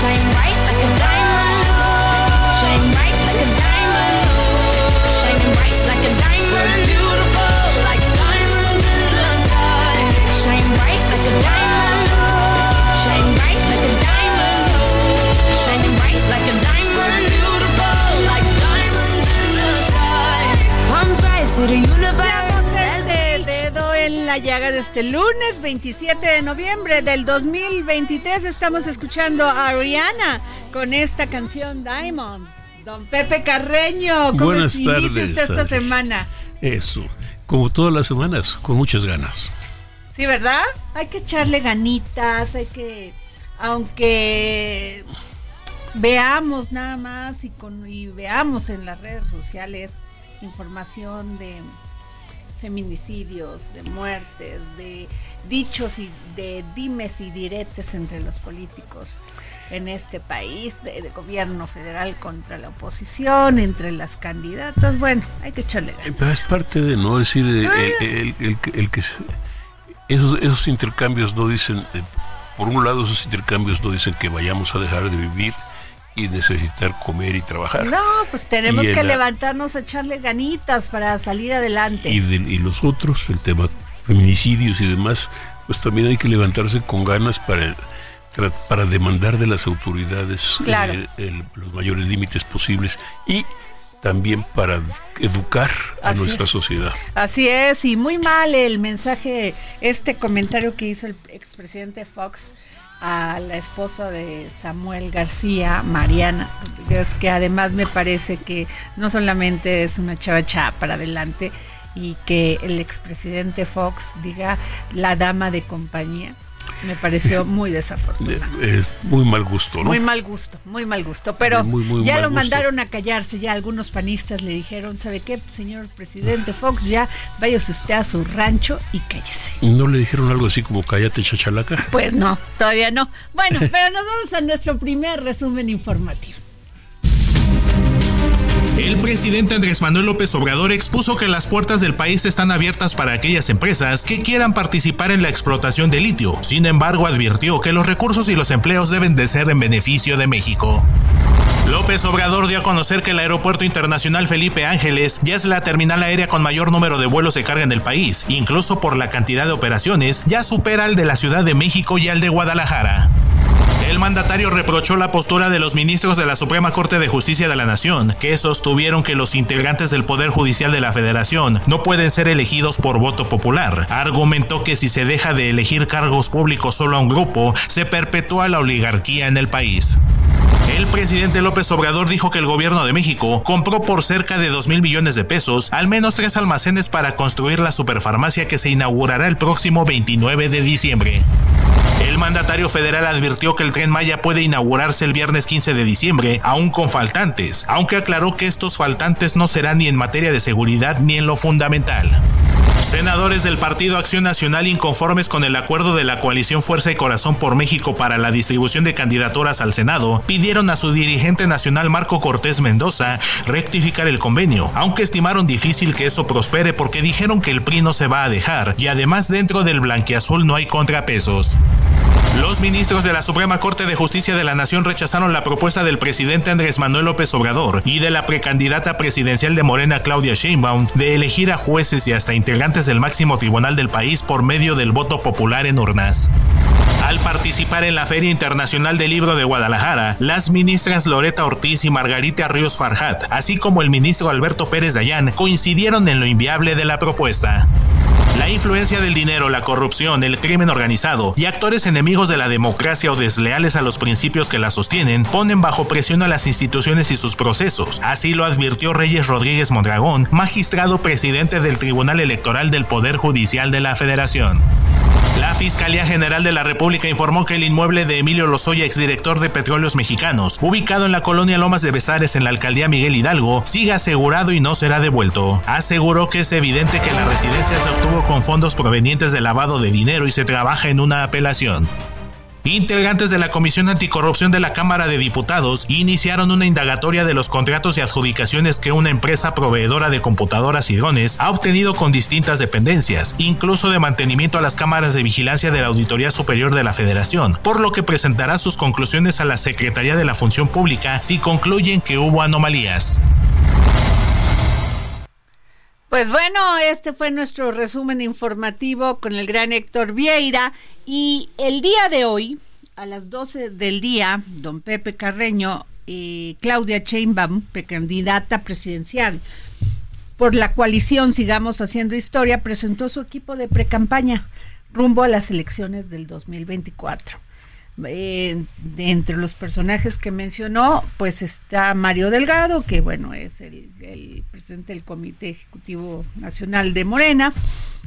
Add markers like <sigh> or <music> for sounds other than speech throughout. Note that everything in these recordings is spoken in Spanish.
shame la llaga de este lunes 27 de noviembre del 2023 estamos escuchando a Rihanna con esta canción Diamonds. Don Pepe Carreño, ¿cómo Buenas inicia tardes, usted esta semana? Eso, como todas las semanas, con muchas ganas. Sí, ¿verdad? Hay que echarle ganitas, hay que, aunque veamos nada más y, con, y veamos en las redes sociales información de feminicidios, de muertes, de dichos y de dimes y diretes entre los políticos en este país, de, de gobierno federal contra la oposición, entre las candidatas. Bueno, hay que echarle ganas. Pero es parte de, ¿no? Decir, el, el- el- el que- el que... se- Esos, esos intercambios no dicen... eh, por un lado, esos intercambios no dicen que vayamos a dejar de vivir y necesitar comer y trabajar. No, pues tenemos que levantarnos a echarle ganitas para salir adelante. Y, de- y los otros, el tema feminicidios y demás, pues también hay que levantarse con ganas para, para demandar de las autoridades Claro. eh, el- los mayores límites posibles y también para educar a Así nuestra es. sociedad. Así es, y muy mal el mensaje, este comentario que hizo el expresidente Fox a la esposa de Samuel García, Mariana, es que además me parece que no solamente es una chava echada para adelante y que el expresidente Fox diga la dama de compañía, me pareció muy Eh, desafortunado. Es muy mal gusto, ¿no? Muy mal gusto, muy mal gusto. Pero Muy, muy ya mal lo gusto. mandaron a callarse, ya algunos panistas le dijeron, ¿sabe qué, señor presidente Fox? Ya váyase usted a su rancho y cállese. ¿No le dijeron algo así como cállate chachalaca? Pues no, todavía no. Bueno, <laughs> pero nos vamos a nuestro primer resumen informativo. El presidente Andrés Manuel López Obrador expuso que las puertas del país están abiertas para aquellas empresas que quieran participar en la explotación de litio. Sin embargo, advirtió que los recursos y los empleos deben de ser en beneficio de México. López Obrador dio a conocer que el Aeropuerto Internacional Felipe Ángeles ya es la terminal aérea con mayor número de vuelos de carga en el país. Incluso por la cantidad de operaciones, ya supera al de la Ciudad de México y al de Guadalajara. El mandatario reprochó la postura de los ministros de la Suprema Corte de Justicia de la Nación, que sostuvieron que los integrantes del Poder Judicial de la Federación no pueden ser elegidos por voto popular. Argumentó que si se deja de elegir cargos públicos solo a un grupo, se perpetúa la oligarquía en el país. El presidente López Obrador dijo que el gobierno de México compró por cerca de 2 mil millones de pesos al menos tres almacenes para construir la superfarmacia que se inaugurará el próximo 29 de diciembre. El mandatario federal advirtió que el tren Maya puede inaugurarse el viernes 15 de diciembre, aún con faltantes, aunque aclaró que estos faltantes no serán ni en materia de seguridad ni en lo fundamental. Senadores del Partido Acción Nacional inconformes con el acuerdo de la coalición Fuerza y Corazón por México para la distribución de candidaturas al Senado pidieron a su dirigente nacional Marco Cortés Mendoza rectificar el convenio, aunque estimaron difícil que eso prospere porque dijeron que el PRI no se va a dejar y además dentro del blanquiazul no hay contrapesos. Los ministros de la Suprema Corte de Justicia de la Nación rechazaron la propuesta del presidente Andrés Manuel López Obrador y de la precandidata presidencial de Morena Claudia Sheinbaum de elegir a jueces y hasta integrantes del máximo tribunal del país por medio del voto popular en urnas. Al participar en la Feria Internacional del Libro de Guadalajara, las ministras Loreta Ortiz y Margarita Ríos Farjat, así como el ministro Alberto Pérez Dayán, coincidieron en lo inviable de la propuesta. La influencia del dinero, la corrupción, el crimen organizado y actores enemigos de la democracia o desleales a los principios que la sostienen ponen bajo presión a las instituciones y sus procesos. Así lo advirtió Reyes Rodríguez Mondragón, magistrado presidente del Tribunal Electoral del Poder Judicial de la Federación. La Fiscalía General de la República informó que el inmueble de Emilio Lozoya, exdirector de Petróleos Mexicanos, ubicado en la colonia Lomas de Besares en la alcaldía Miguel Hidalgo, sigue asegurado y no será devuelto. Aseguró que es evidente que la residencia se obtuvo con fondos provenientes de lavado de dinero y se trabaja en una apelación. Integrantes de la Comisión Anticorrupción de la Cámara de Diputados iniciaron una indagatoria de los contratos y adjudicaciones que una empresa proveedora de computadoras y drones ha obtenido con distintas dependencias, incluso de mantenimiento a las cámaras de vigilancia de la Auditoría Superior de la Federación, por lo que presentará sus conclusiones a la Secretaría de la Función Pública si concluyen que hubo anomalías. Pues bueno, este fue nuestro resumen informativo con el gran Héctor Vieira y el día de hoy, a las 12 del día, don Pepe Carreño y Claudia Sheinbaum, precandidata presidencial por la coalición Sigamos Haciendo Historia, presentó su equipo de precampaña rumbo a las elecciones del 2024. Eh, de entre los personajes que mencionó, pues está Mario Delgado, que bueno, es el, el presidente del Comité Ejecutivo Nacional de Morena.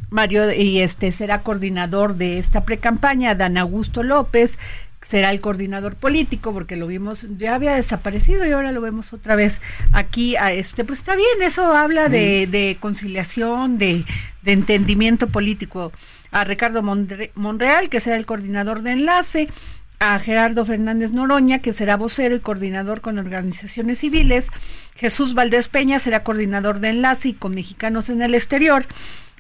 Mario, y este será coordinador de esta precampaña, Dan Augusto López, será el coordinador político, porque lo vimos, ya había desaparecido y ahora lo vemos otra vez aquí a este, pues está bien, eso habla de, de conciliación, de, de entendimiento político. A Ricardo Monre- Monreal, que será el coordinador de enlace, a Gerardo Fernández Noroña, que será vocero y coordinador con organizaciones civiles. Jesús Valdés Peña será coordinador de enlace y con mexicanos en el exterior.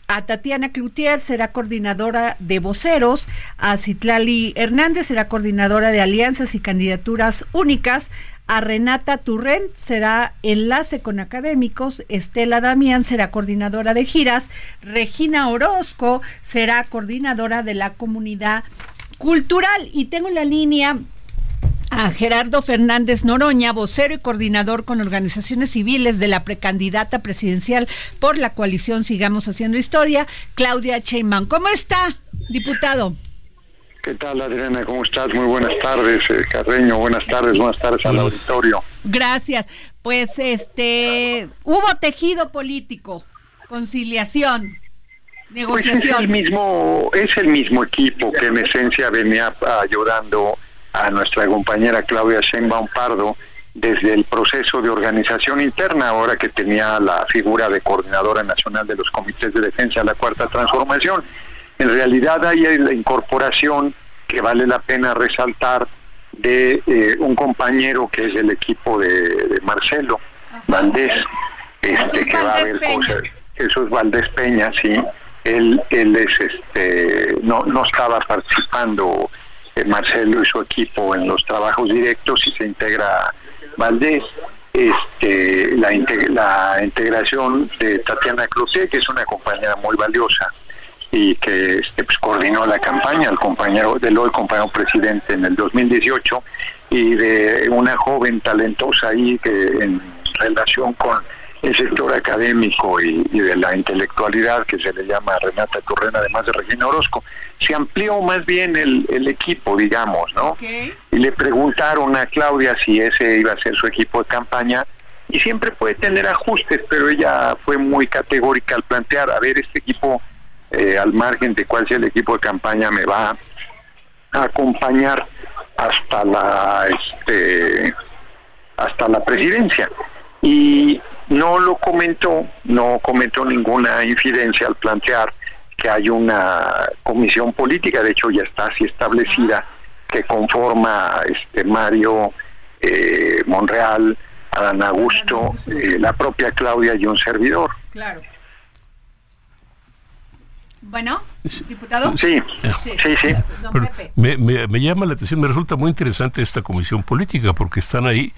A Tatiana Cloutier será coordinadora de voceros. A Citlali Hernández será coordinadora de alianzas y candidaturas únicas. A Renata Turrent será enlace con académicos. Estela Damián será coordinadora de giras. Regina Orozco será coordinadora de la comunidad cultural. Y tengo en la línea a Gerardo Fernández Noroña, vocero y coordinador con organizaciones civiles de la precandidata presidencial por la coalición Sigamos Haciendo Historia, Claudia Sheinbaum. ¿Cómo está, diputado? ¿Qué tal, Adriana? ¿Cómo estás? Muy buenas tardes, eh, Carreño. Buenas tardes, buenas tardes al auditorio. Gracias. Pues este, hubo tejido político, conciliación, Pues es el negociación. mismo, es el mismo equipo que en esencia venía ayudando a nuestra compañera Claudia Sheinbaum Pardo desde el proceso de organización interna, ahora que tenía la figura de coordinadora nacional de los comités de defensa de la Cuarta Transformación. En realidad hay la incorporación que vale la pena resaltar de eh, un compañero que es del equipo de, de Marcelo Valdés, este, Jesús que va a Valdés Peña. cosas. Jesús Valdés Peña, sí, él, él es este, no, no estaba participando eh, Marcelo y su equipo en los trabajos directos y se integra Valdés. Este, la, la integración de Tatiana Cloutier, que es una compañera muy valiosa y que este, pues, coordinó la campaña, el compañero del hoy compañero presidente en el 2018, y de una joven talentosa ahí que en relación con el sector académico y, y de la intelectualidad que se le llama Renata Turrena, además de Regina Orozco. Se amplió más bien el, el equipo, digamos, ¿no? Y le preguntaron a Claudia si ese iba a ser su equipo de campaña y siempre puede tener ajustes, pero ella fue muy categórica al plantear, a ver, este equipo, eh, al margen de cuál sea el equipo de campaña, me va a acompañar hasta la este hasta la presidencia y no lo comentó, no comentó ninguna infidencia al plantear que hay una comisión política, de hecho ya está así establecida, que conforma este Mario eh, Monreal, Adán Augusto, eh, la propia Claudia y un servidor. Claro. Bueno, diputado. Sí, sí, sí. Pero me- me llama la atención, me resulta muy interesante esta comisión política porque están ahí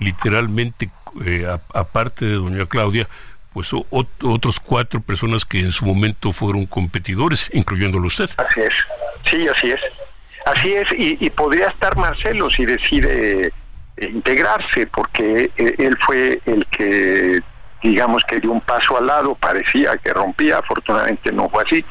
literalmente, eh, aparte de doña Claudia, pues otros cuatro personas que en su momento fueron competidores, incluyéndolo usted. Así es, sí, así es. Así es, y, y podría estar Marcelo si decide eh, integrarse, porque eh, él fue el que, digamos que dio un paso al lado, parecía que rompía, afortunadamente no fue así.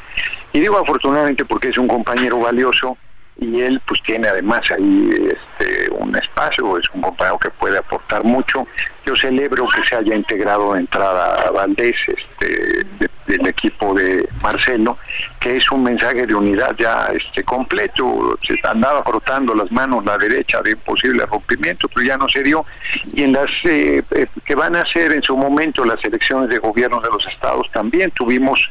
Y digo afortunadamente porque es un compañero valioso y él pues tiene además ahí este, un espacio, es un compañero que puede aportar mucho. Yo celebro que se haya integrado de entrada a Valdés este, de- del equipo de Marcelo, que es un mensaje de unidad ya este completo. Se andaba frotando las manos la derecha de posible rompimiento, pero ya no se dio. Y en las eh, eh, que van a ser en su momento las elecciones de gobierno de los estados también tuvimos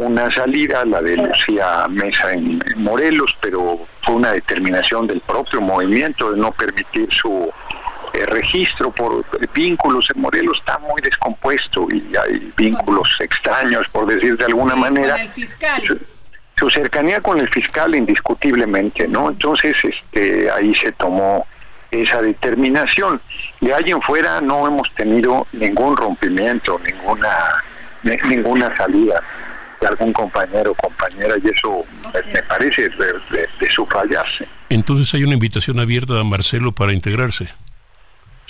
una salida, la de Lucía Mesa en, en Morelos, pero fue una determinación del propio movimiento de no permitir su eh, registro por vínculos. En Morelos está muy descompuesto y hay vínculos extraños, por decir de alguna Sí, manera Con el fiscal. su cercanía con el fiscal indiscutiblemente, ¿no? Entonces, este, ahí se tomó esa determinación. De ahí en fuera no hemos tenido ningún rompimiento, ninguna ni- ninguna salida de algún compañero o compañera y eso me- me parece de, de- de subrayarse. Entonces hay una invitación abierta a Marcelo para integrarse.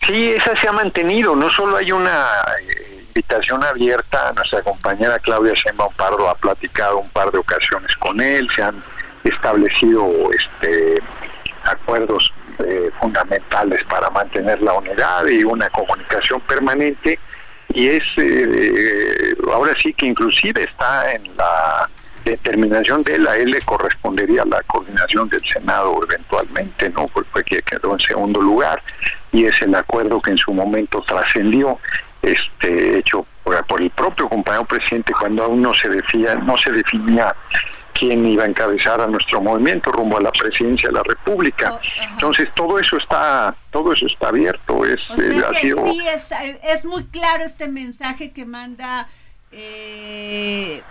Sí, esa se ha mantenido. No solo hay una eh, invitación abierta, nuestra compañera Claudia Sheinbaum Pardo ha platicado un par de ocasiones con él, se han establecido este acuerdos eh, fundamentales para mantener la unidad y una comunicación permanente y es eh, ahora sí que inclusive está en la determinación de él, a él le correspondería la coordinación del Senado eventualmente, ¿no? Pues fue que quedó en segundo lugar y es el acuerdo que en su momento trascendió, este hecho por, por el propio compañero presidente cuando aún no se definía, no se definía quién iba a encabezar a nuestro movimiento rumbo a la presidencia de la República. Oh. Entonces todo eso está, todo eso está abierto, es, O eh, sea que sido- sí, es, es muy claro este mensaje que manda eh,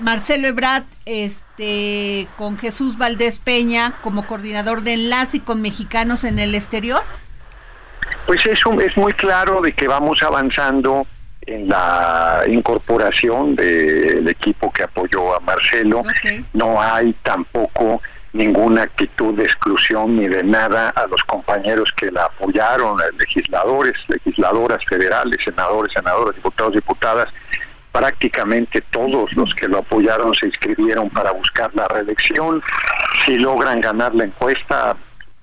Marcelo Ebrard este, con Jesús Valdés Peña como coordinador de enlace y con mexicanos en el exterior. Pues es, un- es muy claro de que vamos avanzando en la incorporación del equipo que apoyó a Marcelo. No hay tampoco ninguna actitud de exclusión ni de nada a los compañeros que la apoyaron, a legisladores, legisladoras federales, senadores, senadoras, diputados, diputadas. Prácticamente todos los que lo apoyaron se inscribieron para buscar la reelección. Si logran ganar la encuesta,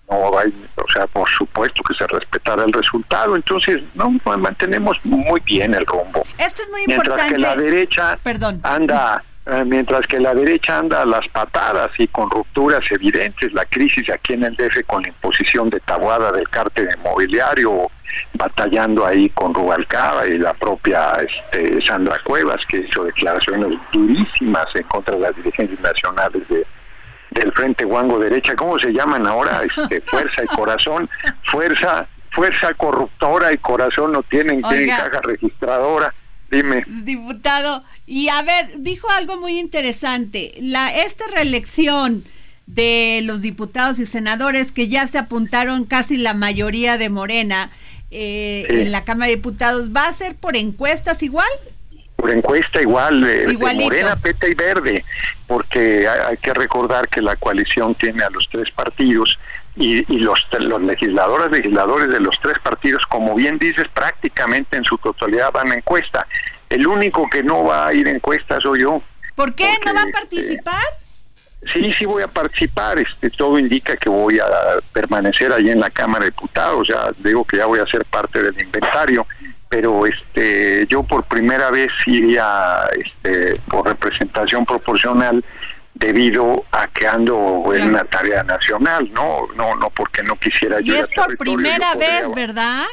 no hay, o sea, por supuesto que se respetará el resultado. Entonces, no, mantenemos muy bien el rumbo. Esto es muy Mientras importante. que la derecha Perdón. anda, eh, mientras que la derecha anda a las patadas y con rupturas evidentes, la crisis aquí en el DF con la imposición de tabuada del cártel inmobiliario, batallando ahí con Rubalcaba y la propia este, Sandra Cuevas, que hizo declaraciones durísimas en contra de las dirigencias nacionales de del Frente Guango Derecha, ¿cómo se llaman ahora? <laughs> Este, fuerza y corazón, fuerza, fuerza corruptora y corazón no tienen, caja registradora. Dime. Diputado, y a ver, dijo algo muy interesante. La esta reelección de los diputados y senadores que ya se apuntaron casi la mayoría de Morena eh, Sí. en la Cámara de Diputados, ¿va a ser por encuestas igual? Por encuesta igual, de, de morena, peta y verde, porque hay, hay que recordar que la coalición tiene a los tres partidos y, y los, los legisladores, legisladores de los tres partidos, como bien dices, prácticamente en su totalidad van a encuesta. El único que no va a ir a encuesta soy yo. ¿Por qué Porque, no va a este, participar? Sí, sí voy a participar. Este, todo indica que voy a permanecer allí en la Cámara de Diputados. Ya digo que ya voy a ser parte del inventario, pero este, yo por primera vez iría este, por representación proporcional debido a que ando en una tarea nacional, no, no, no porque no quisiera Y yo ir es por primera vez, ¿verdad?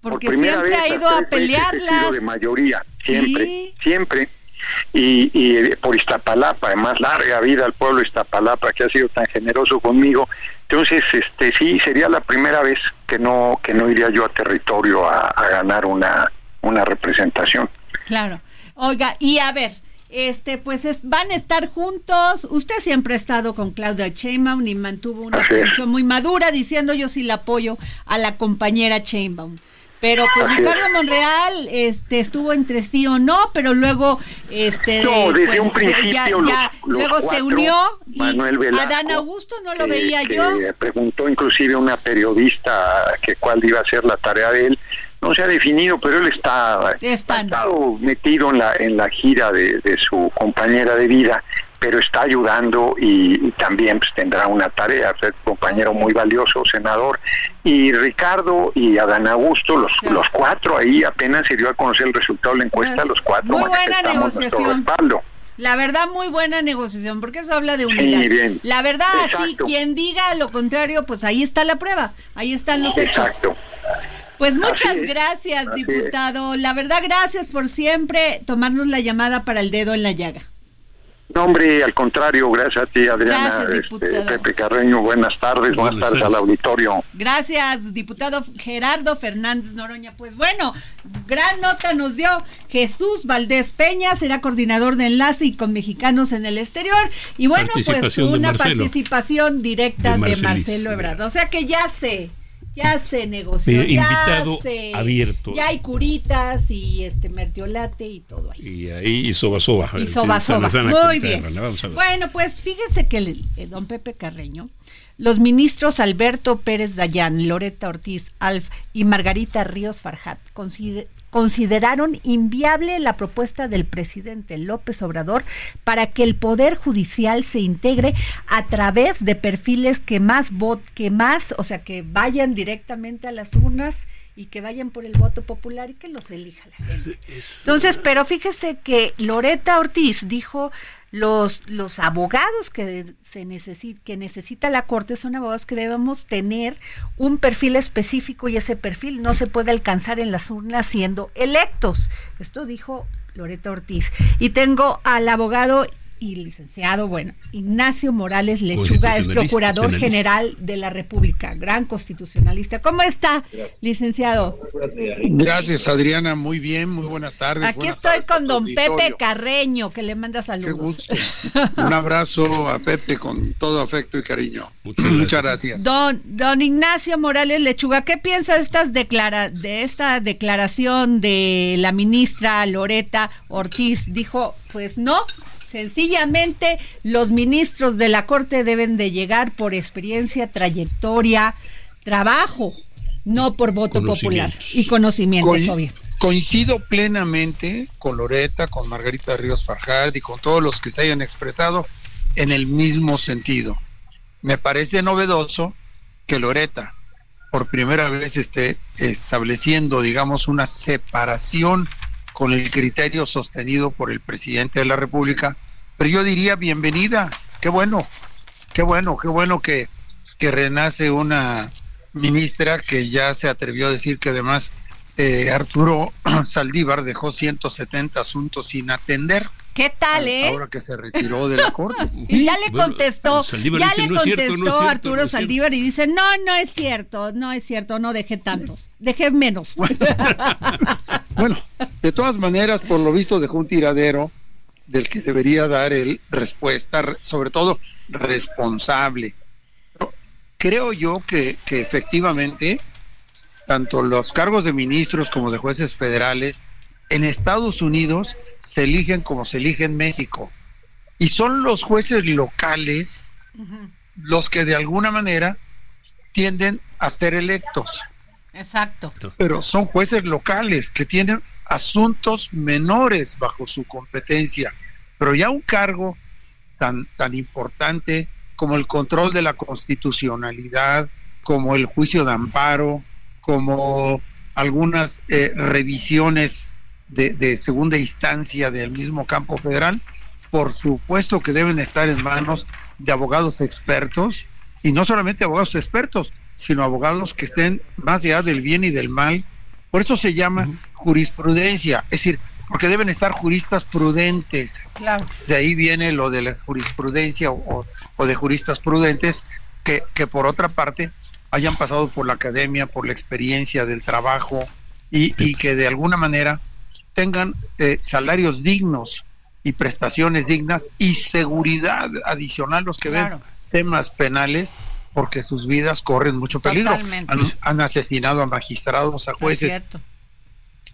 Porque por siempre ha ido a pelearlas. de mayoría, siempre, Sí. siempre. Y, y eh, por Iztapalapa, además larga vida al pueblo de Iztapalapa que ha sido tan generoso conmigo. Entonces, este sí sería la primera vez que no que no iría yo a territorio a, a ganar una una representación. Claro. Oiga, y a ver, este, pues es- van a estar juntos. Usted siempre ha estado con Claudia Sheinbaum y mantuvo una Así es. posición muy madura diciendo yo sí la apoyo a la compañera Sheinbaum. Pero pues Así es. Ricardo Monreal este estuvo entre sí o no, pero luego este No, desde pues, un principio ya- los- ya, los luego se unió y Manuel Velasco, Adán Augusto no lo veía que yo. Preguntó inclusive una periodista que cuál iba a ser la tarea de él. No se ha definido, pero él está ha estado metido en la en la gira de, de su compañera de vida, pero está ayudando y, y también pues, tendrá una tarea, es compañero muy valioso, senador. Y Ricardo y Adán Augusto, los, Sí. los cuatro ahí apenas se dio a conocer el resultado de la encuesta, Pues, los cuatro muy buena negociación. La verdad, muy buena negociación, porque eso habla de unidad. bien. La verdad, sí, Exacto. quien diga lo contrario, pues ahí está la prueba, ahí están los hechos. Exacto. Pues muchas gracias, así es. diputado. La verdad, gracias por siempre tomarnos la llamada para el dedo en la llaga. No, hombre, al contrario, gracias a ti, Adriana. Gracias, este, diputado. Pepe Carreño, buenas tardes, buenas, Buenas tardes, al auditorio. Gracias, diputado Gerardo Fernández Noroña. Pues bueno, gran nota nos dio Jesús Valdés Peña, será coordinador de enlace y con mexicanos en el exterior. Y bueno, pues de una participación directa De de. Marcelo Ebrard. O sea que ya se, ya se negoció, Sí, ya invitado se- abierto. Ya hay curitas y este mertiolate y todo ahí. Y ahí y soba soba. Y soba sana, soba. sana, Muy bien. vamos a ver. Bueno, pues fíjense que el, don Pepe Carreño, los ministros Alberto Pérez Dayán, Loreta Ortiz Alf y Margarita Ríos Farjat consider- consideraron inviable la propuesta del presidente López Obrador para que el poder judicial se integre a través de perfiles que más vot que más, o sea, que vayan directamente a las urnas y que vayan por el voto popular y que los elija la gente. Entonces, pero fíjese que Loreta Ortiz dijo los los abogados que se necesi- que necesita la corte son abogados que debemos tener un perfil específico y ese perfil no se puede alcanzar en las urnas siendo electos. Esto dijo Loreta Ortiz. Y tengo al abogado y licenciado, bueno, Ignacio Morales Lechuga, es procurador general de la República, gran constitucionalista. ¿Cómo está, licenciado? Gracias, Adriana. Muy bien, muy buenas tardes. Aquí Buenas estoy tardes con don auditorio. Pepe Carreño, que le manda Qué saludos. gusto. <laughs> Un abrazo a Pepe con todo afecto y cariño. Muchas Muchas, gracias. gracias. Don, don Ignacio Morales Lechuga, ¿qué piensa de estas declara de esta declaración de la ministra Loreta Ortiz? Dijo, pues no, sencillamente los ministros de la Corte deben de llegar por experiencia, trayectoria, trabajo, no por voto popular y conocimientos, obvio. coincido plenamente con Loreta, con Margarita Ríos Farjad y con todos los que se hayan expresado en el mismo sentido. Me parece novedoso que Loreta por primera vez esté estableciendo, digamos, una separación con el criterio sostenido por el presidente de la República, pero yo diría bienvenida, qué bueno, qué bueno, qué bueno que, que renace una ministra que ya se atrevió a decir que además eh, Arturo <clears throat> Saldívar dejó 170 asuntos sin atender. ¿Qué tal, eh? Ahora que se retiró de la corte. <laughs> Y ya le contestó, ya dice, le "No es cierto, contestó no es cierto, Arturo no es cierto". Saldívar y dice, no, no es cierto, no es cierto, no dejé tantos, dejé menos. <laughs> Bueno, de todas maneras, por lo visto dejó un tiradero del que debería dar él respuesta, re- sobre todo responsable. Pero creo yo que, que efectivamente, tanto los cargos de ministros como de jueces federales en Estados Unidos se eligen como se elige en México. Y son los jueces locales los que de alguna manera tienden a ser electos Exacto. pero son jueces locales que tienen asuntos menores bajo su competencia, pero ya un cargo tan, tan importante como el control de la constitucionalidad, como el juicio de amparo, como algunas eh, revisiones de, de segunda instancia del mismo campo federal, por supuesto que deben estar en manos de abogados expertos, y no solamente abogados expertos, sino abogados que estén más allá del bien y del mal Por eso se llama jurisprudencia, es decir, porque deben estar juristas prudentes. Claro. De ahí viene lo de la jurisprudencia o, o de juristas prudentes que, que por otra parte hayan pasado por la academia, por la experiencia del trabajo y, y que de alguna manera tengan eh, salarios dignos y prestaciones dignas y seguridad adicional los que Claro. ven temas penales porque sus vidas corren mucho peligro. Han, han asesinado a magistrados, a Es jueces. cierto.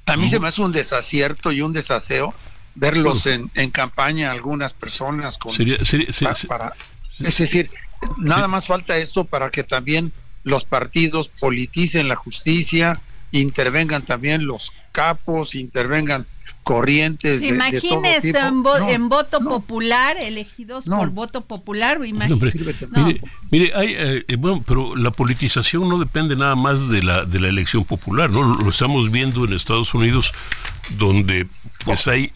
A mí se me hace un desacierto y un desaseo verlos en, en campaña algunas personas con Sería, sería- se- pa- se- para, es decir, nada más falta esto para que también los partidos politicen la justicia, intervengan también los capos, intervengan corrientes Sí, de, de todo imagínese tipo. en, vo- No, en voto no. popular, elegidos No. por voto popular, Hombre, imagínese. Mire, mire, hay, eh, eh, bueno, pero la politización no depende nada más de la de la elección popular, ¿no? Lo, lo estamos viendo en Estados Unidos, donde pues hay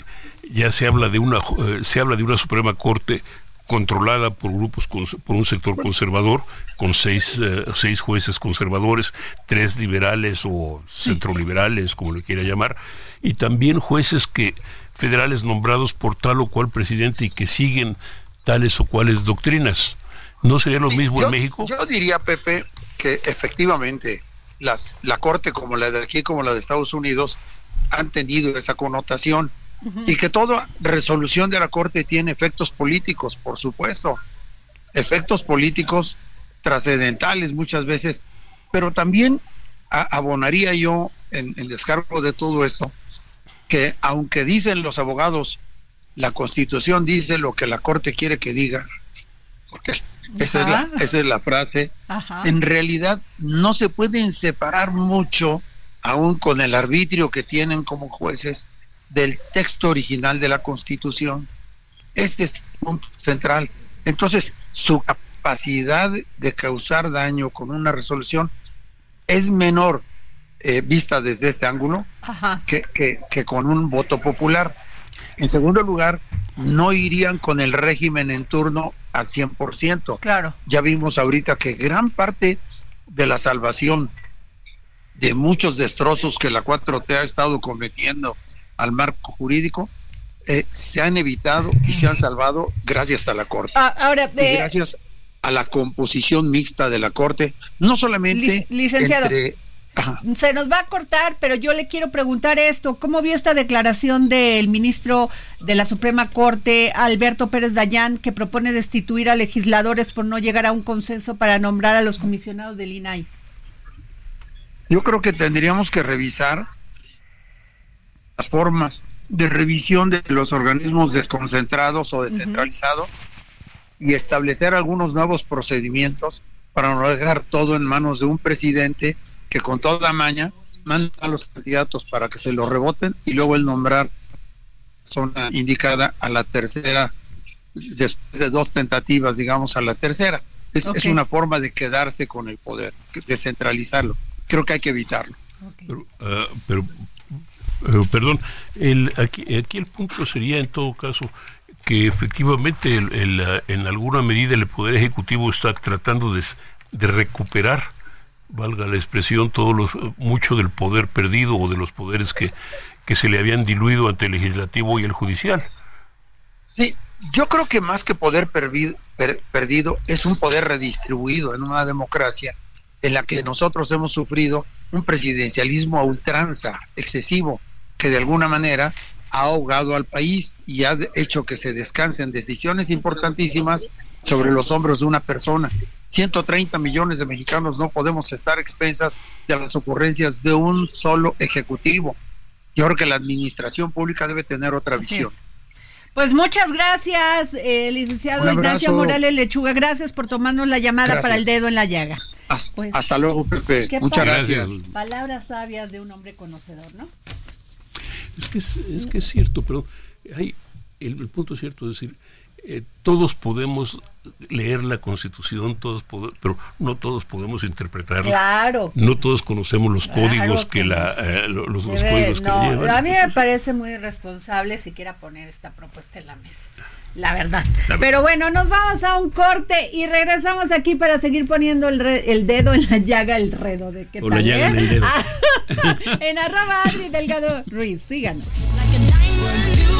ya se habla de una eh, se habla de una Suprema Corte controlada por grupos por un sector conservador con seis eh, seis jueces conservadores, tres liberales o centroliberales, como le quiera llamar, y también jueces que federales nombrados por tal o cual presidente y que siguen tales o cuales doctrinas. ¿No sería lo Sí, mismo yo, en México? Yo diría, Pepe, que efectivamente las, la Corte como la de aquí como la de Estados Unidos han tenido esa connotación y que toda resolución de la Corte tiene efectos políticos, por supuesto, efectos políticos trascendentales muchas veces, pero también a- abonaría yo en, en descargo de todo esto que aunque dicen los abogados, la Constitución dice lo que la Corte quiere que diga, porque esa es, la, esa es la frase, Ajá. en realidad no se pueden separar mucho, aún con el arbitrio que tienen como jueces, del texto original de la Constitución. Este es el punto central. Entonces, su capacidad de causar daño con una resolución es menor eh, vista desde este ángulo que, que- que con un voto popular. En segundo lugar, no irían con el régimen en turno al 100%. Claro. Ya vimos ahorita que gran parte de la salvación de muchos destrozos que la 4T ha estado cometiendo al marco jurídico eh, se han evitado y se han salvado gracias a la Corte. Ah, ahora, y eh, gracias a la composición mixta de la Corte, no solamente Lic- licenciado. entre... Se nos va a cortar, pero yo le quiero preguntar esto. ¿Cómo vio esta declaración del ministro de la Suprema Corte, Alberto Pérez Dayán, que propone destituir a legisladores por no llegar a un consenso para nombrar a los comisionados del INAI? Yo creo que tendríamos que revisar formas de revisión de los organismos desconcentrados o descentralizados y establecer algunos nuevos procedimientos para no dejar todo en manos de un presidente que con toda maña manda a los candidatos para que se los reboten y luego el nombrar persona indicada a la tercera después de dos tentativas digamos a la tercera. Es, es Ok. una forma de quedarse con el poder descentralizarlo. Creo que hay que evitarlo. Pero, ah, pero, eh, perdón, el, aquí, aquí el punto sería en todo caso que efectivamente el- ah, en alguna medida el Poder Ejecutivo está tratando de, recuperar, valga la expresión, todo los, mucho del poder perdido o de los poderes que, que se le habían diluido ante el legislativo y el judicial. Sí, yo creo que más que poder pervi- per- perdido es un poder redistribuido en una democracia en la que nosotros hemos sufrido un presidencialismo a ultranza, excesivo, que de alguna manera ha ahogado al país y ha hecho que se descansen decisiones importantísimas sobre los hombros de una persona. 130 millones de mexicanos no podemos estar expensas de las ocurrencias de un solo ejecutivo. Yo creo que la administración pública debe tener otra Así visión. es. Pues muchas gracias, eh, licenciado. Ignacio Morales Lechuga. Gracias por tomarnos la llamada Gracias. para el dedo en la llaga. Hasta, Pues, hasta luego, Pepe. ¿qué Muchas. Gracias. Palabras sabias de un hombre conocedor, ¿no? Es que es, es que es cierto, pero hay el, el punto cierto, es decir, eh, todos podemos leer la Constitución, todos pode- pero no todos podemos interpretarla. Claro. No todos conocemos los Claro códigos que que, la, eh, los códigos que no, llevan. a mí me parece muy irresponsable siquiera poner esta propuesta en la mesa. La verdad. La verdad. Pero bueno, nos vamos a un corte y regresamos aquí para seguir poniendo el, re- el dedo en la llaga, el redo de la tal, llaga eh? en el dedo. <laughs> En arroba Adri Delgado Ruiz, síganos. Like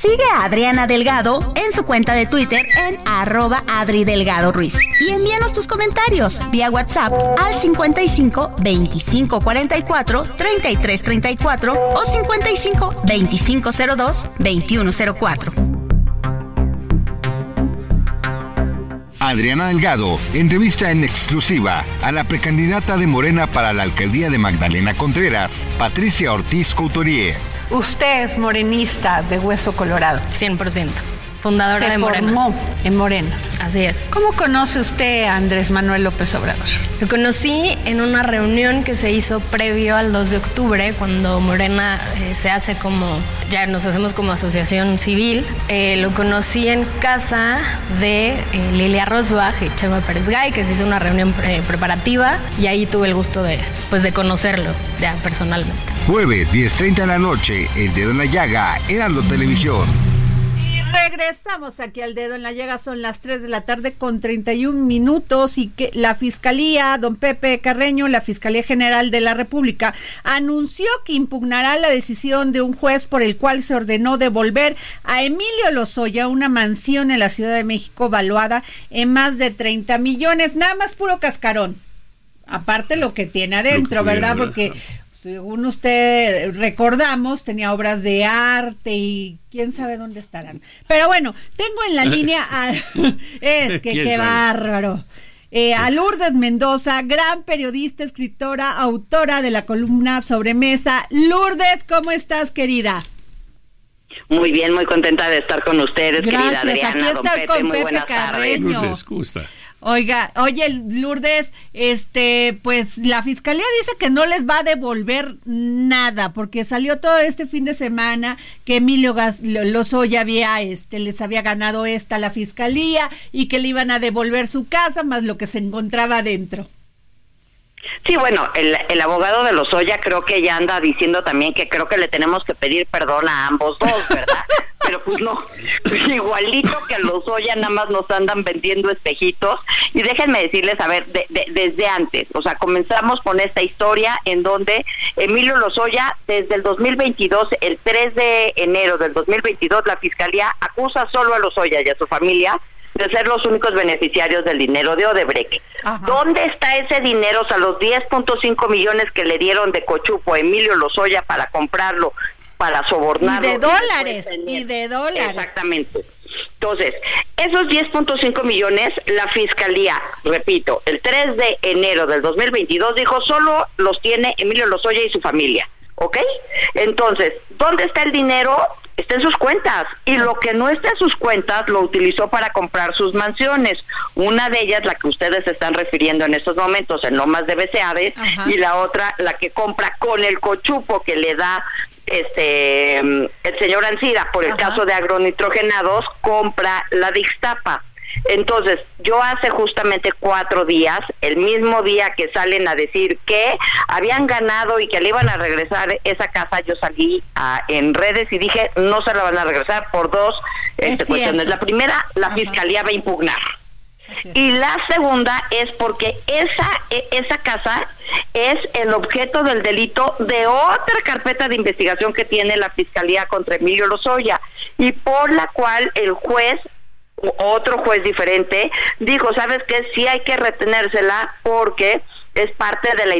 Sigue a Adriana Delgado en su cuenta de Twitter en arroba Adri Delgado Ruiz. Y envíanos tus comentarios vía WhatsApp al 55 25 44 33 34 o 55 25 02 21 04. Adriana Delgado entrevista en exclusiva a la precandidata de Morena para la alcaldía de Magdalena Contreras, Patricia Ortiz Couturier. Usted es morenista de hueso colorado. 100%. Fundadora Se de Morena. formó en Morena. Así es. ¿Cómo conoce usted a Andrés Manuel López Obrador? Lo conocí en una reunión que se hizo previo al 2 de octubre, cuando Morena eh, se hace como, ya nos hacemos como asociación civil. Eh, lo conocí en casa de eh, Lilia Rosbach y Chema Pérez Gay, que se hizo una reunión preparativa y ahí tuve el gusto de, pues, de conocerlo ya personalmente. Jueves 10.30 de la noche, El Dedo en la Llaga, Heraldo Televisión. Regresamos aquí al dedo en la llaga, son las 3 de la tarde con 31 minutos y que la Fiscalía, don Pepe Carreño, la Fiscalía General de la República, anunció que impugnará la decisión de un juez por el cual se ordenó devolver a Emilio Lozoya una mansión en la Ciudad de México valuada en más de 30 millones, nada más puro cascarón. Aparte lo que tiene adentro, ¿verdad? Porque según usted recordamos, tenía obras de arte y quién sabe dónde estarán. Pero bueno, tengo en la <laughs> línea a... <laughs> es que ¿Quién qué sabe? bárbaro. Eh, a Lourdes Mendoza, gran periodista, escritora, autora de la columna Sobremesa. Lourdes, ¿cómo estás, querida? Muy bien, muy contenta de estar con ustedes, Gracias, querida Adriana, aquí don está Pepe, con muy Pepe buenas tardes. Carreño. Lourdes. Oiga, oye, Lourdes, este, pues la fiscalía dice que no les va a devolver nada, porque salió todo este fin de semana que Emilio Lozoya había, este, les había ganado esta la fiscalía y que le iban a devolver su casa más lo que se encontraba adentro. Sí, bueno, el, el abogado de Lozoya creo que ya anda diciendo también que creo que le tenemos que pedir perdón a ambos dos, ¿verdad? <laughs> Pero pues no, igualito que Lozoya nada más nos andan vendiendo espejitos. Y déjenme decirles, a ver, de- de- desde antes, o sea, comenzamos con esta historia en donde Emilio Lozoya, desde el 2022, el 3 de enero del 2022, la Fiscalía acusa solo a Lozoya y a su familia de ser los únicos beneficiarios del dinero de Odebrecht. ¿Dónde está ese dinero? O sea, los 10.5 millones que le dieron de cochupo a Emilio Lozoya para comprarlo para sobornar. Y de dólares, y de dólares. Exactamente. Entonces, esos 10.5 millones, la fiscalía, repito, el 3 de enero del 2022 dijo solo los tiene Emilio Lozoya y su familia, ¿ok? Entonces, ¿dónde está el dinero? Está en sus cuentas y lo que no está en sus cuentas lo utilizó para comprar sus mansiones. Una de ellas, la que ustedes están refiriendo en estos momentos, en Lomas de Beseaves, Ajá. y la otra, la que compra con el cochupo que le da este mm, el señor Ancira por el caso de agronitrogenados, compra la de Ixtapa. Entonces, yo hace justamente cuatro días, el mismo día que salen a decir que habían ganado y que le iban a regresar esa casa, yo salí ah, en redes y dije, no se la van a regresar por dos este, Es cuestiones. La primera, la fiscalía va a impugnar. Y la segunda es porque esa, e- esa casa es el objeto del delito de otra carpeta de investigación que tiene la Fiscalía contra Emilio Lozoya y por la cual el juez otro juez diferente dijo, ¿sabes qué? Sí hay que retenérsela porque es parte de la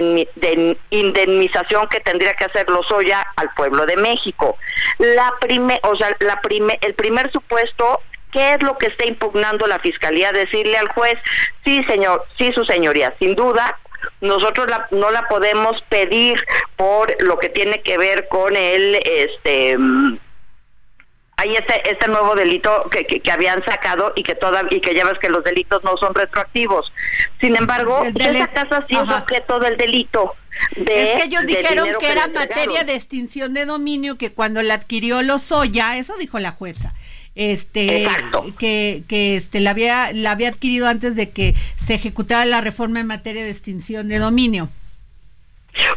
indemnización que tendría que hacer Lozoya al pueblo de México. La prime, o sea, la prime, el primer supuesto ¿Qué es lo que está impugnando la fiscalía? Decirle al juez, sí, señor, sí, su señoría, sin duda, nosotros la- no la podemos pedir por lo que tiene que ver con el, este, mm, hay este, este nuevo delito que, que, que habían sacado y que toda, y que ya ves que los delitos no son retroactivos. Sin embargo, El del- esa casa sí es objeto del delito. De, es que ellos dijeron que era materia de extinción de dominio, que cuando la adquirió Lozoya, eso dijo la jueza, este, que, que este la había, la había adquirido antes de que se ejecutara la reforma en materia de extinción de dominio.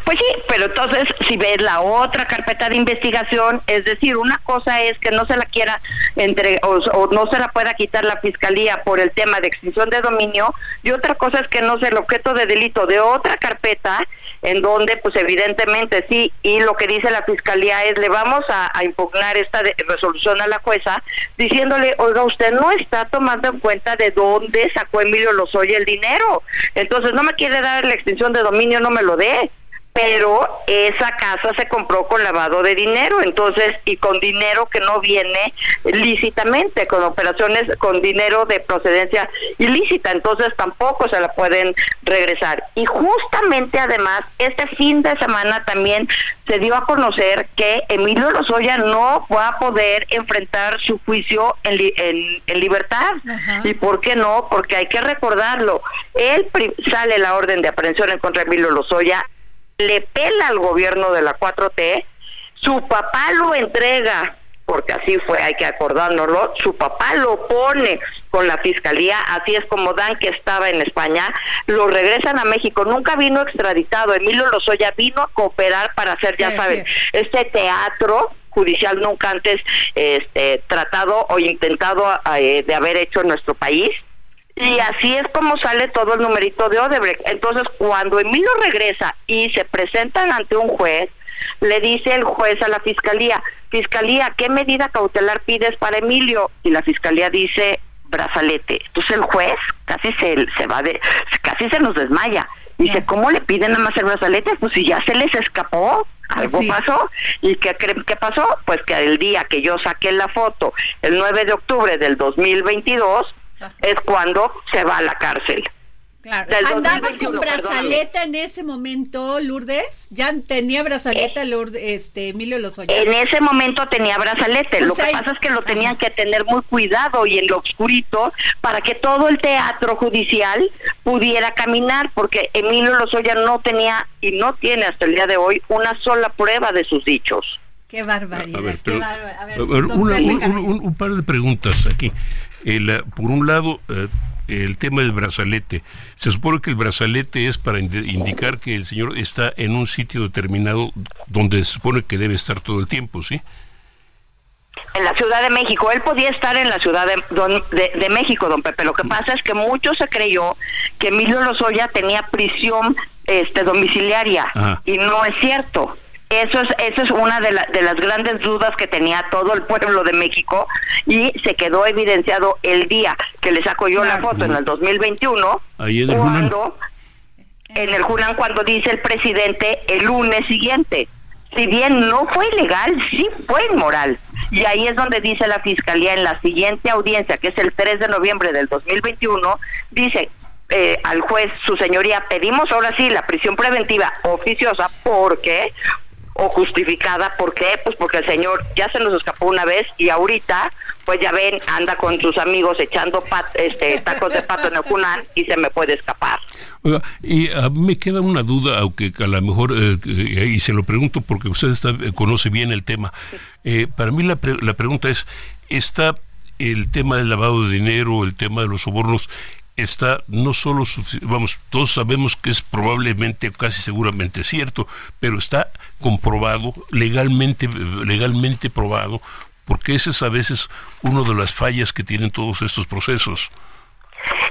Pues sí, pero entonces si ves la otra carpeta de investigación, es decir, una cosa es que no se la quiera entre o, no se la pueda quitar la fiscalía por el tema de extinción de dominio y otra cosa es que no sea el objeto de delito de otra carpeta en donde pues evidentemente sí y lo que dice la fiscalía es le vamos a, impugnar esta resolución a la jueza diciéndole oiga usted no está tomando en cuenta de dónde sacó Emilio Lozoya el dinero. Entonces no me quiere dar la extinción de dominio no me lo dé pero esa casa se compró con lavado de dinero, entonces, y con dinero que no viene lícitamente, con operaciones con dinero de procedencia ilícita, entonces tampoco se la pueden regresar. Y justamente además, este fin de semana también se dio a conocer que Emilio Lozoya no va a poder enfrentar su juicio en, li- en- en libertad. ¿Y por qué no? Porque hay que recordarlo. Él sale la orden de aprehensión en contra de Emilio Lozoya, le pela al gobierno de la 4T, su papá lo entrega, porque así fue, hay que acordárnoslo, su papá lo pone con la fiscalía, así es como Dan que estaba en España, lo regresan a México, nunca vino extraditado, Emilio Lozoya vino a cooperar para hacer, ya saben, este teatro judicial nunca antes este, tratado o intentado eh, de haber hecho en nuestro país. Y así es como sale todo el numerito de Odebrecht. Entonces, cuando Emilio regresa y se presentan ante un juez, le dice el juez a la fiscalía, fiscalía, ¿qué medida cautelar pides para Emilio? Y la fiscalía dice, brazalete. Entonces el juez casi se, se va de, casi se nos desmaya. Dice, ¿cómo le piden nada más el brazalete? Pues si ya se les escapó, algo sí. pasó. ¿Y qué creen que pasó? Pues que el día que yo saqué la foto, el 9 de octubre del 2022, es cuando se va a la cárcel. Claro. Del Andaba 2021, con brazaleta en ese momento, Lourdes. Ya tenía brazaleta Lourdes, este, Emilio Lozoya. En ese momento tenía brazalete. Pues lo que pasa es que lo tenían que tener muy cuidado y en lo oscurito para que todo el teatro judicial pudiera caminar, porque Emilio Lozoya no tenía y no tiene hasta el día de hoy una sola prueba de sus dichos. Qué barbaridad. A ver, qué pero- bárbaro. A ver, A ver, don una- Pepe un, Carrillo. un- un par de preguntas aquí. El, eh, por un lado, eh, el tema del brazalete. Se supone que el brazalete es para indi- indicar que el señor está en un sitio determinado donde se supone que debe estar todo el tiempo, ¿sí? En la Ciudad de México, él podía estar en la Ciudad de, don- de- de México, don Pepe. Lo que pasa es que mucho se creyó que Emilio Lozoya tenía prisión este, domiciliaria Ajá. y no es cierto. Eso es, eso es una de, la- de las grandes dudas que tenía todo el pueblo de México y se quedó evidenciado el día que le saco yo la foto en el 2021 Ahí en el cuando en el Junán cuando dice el presidente el lunes siguiente. si bien no fue ilegal, sí fue inmoral. Y ahí es donde dice la Fiscalía en la siguiente audiencia, que es el 3 de noviembre del 2021, dice eh, al juez, su señoría, pedimos ahora sí la prisión preventiva oficiosa porque o justificada, ¿por qué? Pues porque el señor ya se nos escapó una vez y ahorita, pues ya ven, anda con sus amigos echando este, tacos de pato en el Cunán y se me puede escapar. Oiga, y a mí me queda una duda, aunque a lo mejor, eh, eh, y se lo pregunto porque usted está- eh, conoce bien el tema. Eh, para mí la, pre- la pregunta es, ¿está el tema del lavado de dinero, el tema de los sobornos, está no solo, vamos, todos sabemos que es probablemente, casi seguramente cierto, pero está comprobado, legalmente, legalmente probado, porque ese es a veces uno de las fallas que tienen todos estos procesos.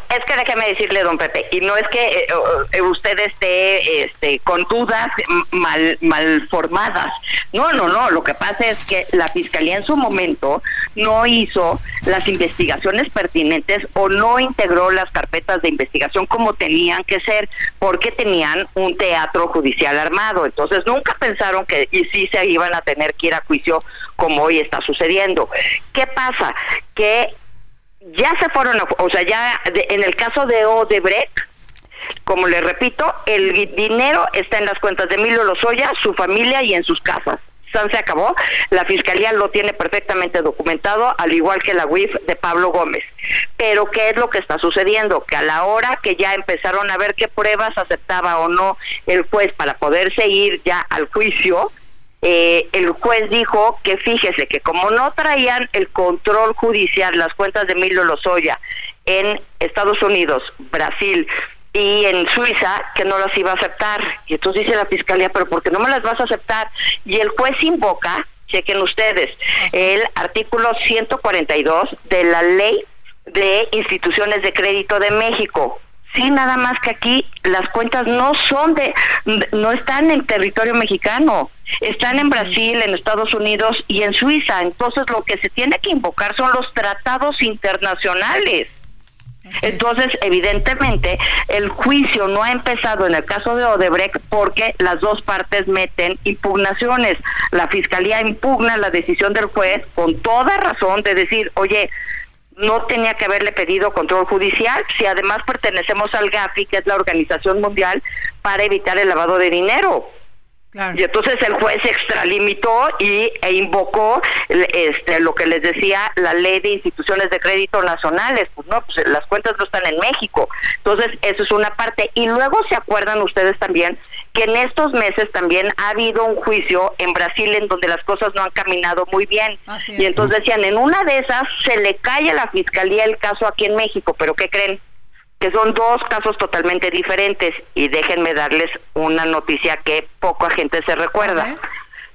Es que déjeme decirle, don Pepe, y no es que eh, eh, usted esté este, con dudas mal, mal formadas. No, no, no. Lo que pasa es que la Fiscalía en su momento no hizo las investigaciones pertinentes o no integró las carpetas de investigación como tenían que ser, porque tenían un teatro judicial armado. Entonces nunca pensaron que y sí se iban a tener que ir a juicio como hoy está sucediendo. ¿Qué pasa? Que ya se fueron, o sea, ya de- en el caso de Odebrecht, como le repito, el dinero está en las cuentas de Emilio Lozoya, su familia y en sus casas. San se acabó, la fiscalía lo tiene perfectamente documentado, al igual que la UIF de Pablo Gómez. Pero ¿qué es lo que está sucediendo? Que a la hora que ya empezaron a ver qué pruebas aceptaba o no el juez para poderse ir ya al juicio, eh, el juez dijo que fíjese que como no traían el control judicial las cuentas de Emilio Lozoya en Estados Unidos, Brasil y en Suiza, que no las iba a aceptar. Y entonces dice la fiscalía, pero ¿por qué no me las vas a aceptar? Y el juez invoca, chequen ustedes, el artículo 142 de la ley de instituciones de crédito de México. Sí, nada más que aquí las cuentas no son de, no están en territorio mexicano, están en Brasil, en Estados Unidos y en Suiza. Entonces lo que se tiene que invocar son los tratados internacionales. Entonces, evidentemente, el juicio no ha empezado en el caso de Odebrecht porque las dos partes meten impugnaciones. La fiscalía impugna la decisión del juez con toda razón de decir, oye, no tenía que haberle pedido control judicial si además pertenecemos al GAFI, que es la Organización Mundial para evitar el lavado de dinero. Y entonces el juez se extralimitó y, e invocó este, lo que les decía la ley de instituciones de crédito nacionales. Pues no, pues las cuentas no están en México. Entonces, eso es una parte. Y luego se acuerdan ustedes también que en estos meses también ha habido un juicio en Brasil en donde las cosas no han caminado muy bien. Y es. entonces decían, en una de esas se le cae a la fiscalía el caso aquí en México, pero ¿qué creen? Que son dos casos totalmente diferentes y déjenme darles una noticia que poca gente se recuerda.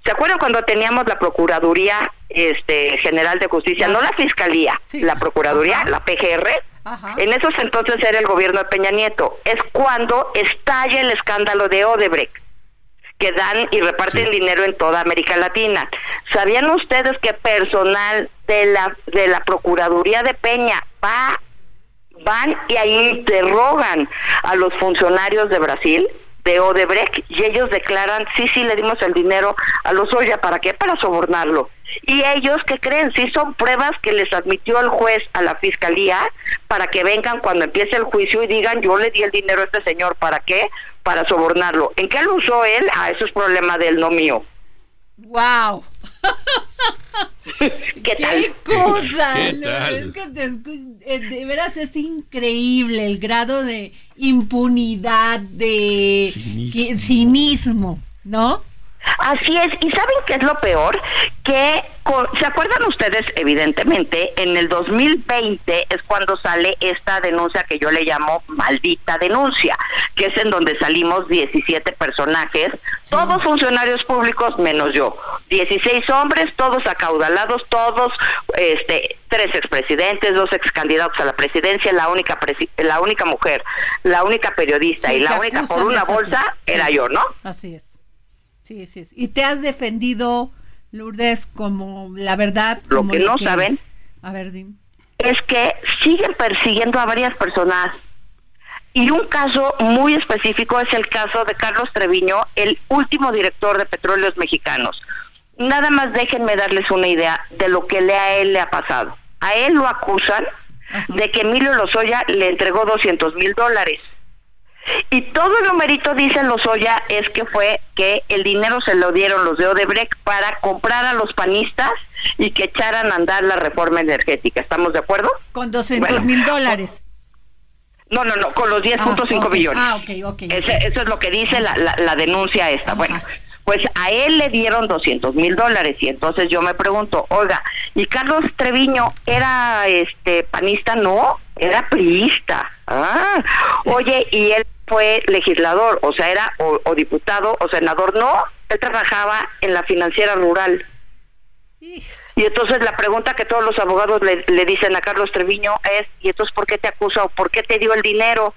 ¿Se acuerdan cuando teníamos la Procuraduría este, General de Justicia, no la Fiscalía, la Procuraduría, la PGR? En esos entonces era el gobierno de Peña Nieto. Es cuando estalla el escándalo de Odebrecht que dan y reparten dinero en toda América Latina. ¿Sabían ustedes que personal de la de la Procuraduría de Peña va van y ahí interrogan a los funcionarios de Brasil, de Odebrecht, y ellos declaran, sí, sí, le dimos el dinero a los Oya, ¿para qué? Para sobornarlo. Y ellos, ¿qué creen? Sí, son pruebas que les admitió el juez a la fiscalía para que vengan cuando empiece el juicio y digan, yo le di el dinero a este señor, ¿para qué? Para sobornarlo. ¿En qué lo usó él? Ah, eso es problema de él, no mío. ¡Wow! <laughs> <laughs> ¿Qué tal? cosa! ¿Qué no, tal? Es que te eh, de veras es increíble el grado de impunidad, de cinismo, ¿no? Así es, y ¿saben qué es lo peor? Que, ¿se acuerdan ustedes? Evidentemente, en el 2020 es cuando sale esta denuncia que yo le llamo maldita denuncia, que es en donde salimos 17 personajes, todos funcionarios públicos menos yo, 16 hombres, todos acaudalados, todos, este, tres expresidentes, dos excandidatos a la presidencia, la única presi- la única mujer, la única periodista Sí, y la única por una bolsa era yo, ¿no? Así es. Sí, sí es. Y te has defendido, Lourdes, como la verdad. Lo como que no es. saben A ver, dime. es que siguen persiguiendo a varias personas Y un caso muy específico es el caso de Carlos Treviño, el último director de Petróleos Mexicanos. Nada más déjenme darles una idea de lo que le a él le ha pasado. A él lo acusan de que Emilio Lozoya le entregó 200 mil dólares. Y todo el numerito, dice Lozoya, es que fue que el dinero se lo dieron los de Odebrecht para comprar a los panistas y que echaran a andar la reforma energética. ¿Estamos de acuerdo? Con 200 mil dólares. No, no, no, con los 10.5 ok. billones. Ah, ok, ok. Ese- eso es lo que dice la, la- la denuncia esta. Bueno, pues a él le dieron 200 mil dólares y entonces yo me pregunto, oiga, ¿y Carlos Treviño era este panista? No, era priista. Ah, oye, y él fue legislador, o sea, era o, o diputado o senador. No, él trabajaba en la financiera rural. Y entonces la pregunta que todos los abogados le, le dicen a Carlos Treviño es, ¿y entonces por qué te acusa o por qué te dio el dinero?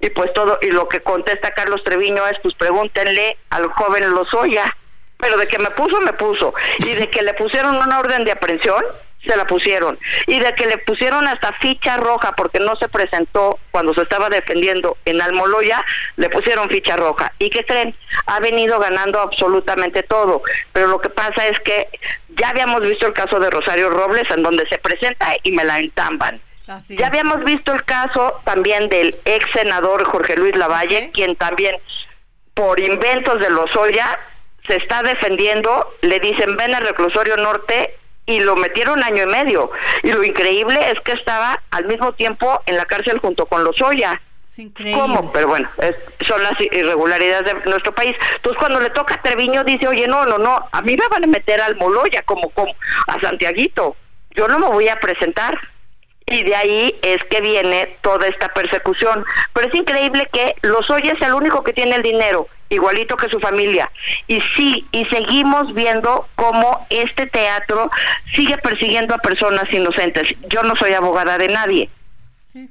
Y pues todo, y lo que contesta Carlos Treviño es, pues pregúntenle al joven Lozoya. Pero de que me puso, me puso. Y de que le pusieron una orden de aprehensión, se la pusieron. Y de que le pusieron hasta ficha roja porque no se presentó cuando se estaba defendiendo en Almoloya, le pusieron ficha roja. ¿Y qué creen? Ha venido ganando absolutamente todo. Pero lo que pasa es que ya habíamos visto el caso de Rosario Robles en donde se presenta y me la entamban. ya habíamos visto el caso también del ex senador Jorge Luis Lavalle, quien también por inventos de Lozoya se está defendiendo, le dicen ven al reclusorio norte y lo metieron año y medio. Y lo increíble es que estaba al mismo tiempo en la cárcel junto con Lozoya. ¿Cómo? Pero bueno, es- son las irregularidades de nuestro país. Entonces, cuando le toca a Treviño, dice, oye, no, no, no, a mí me van a meter al Moloya como, como a Santiaguito. Yo no me voy a presentar. Y de ahí es que viene toda esta persecución. Pero es increíble que Lozoya es el único que tiene el dinero, igualito que su familia. Y sí, y seguimos viendo cómo este teatro sigue persiguiendo a personas inocentes. Yo no soy abogada de nadie,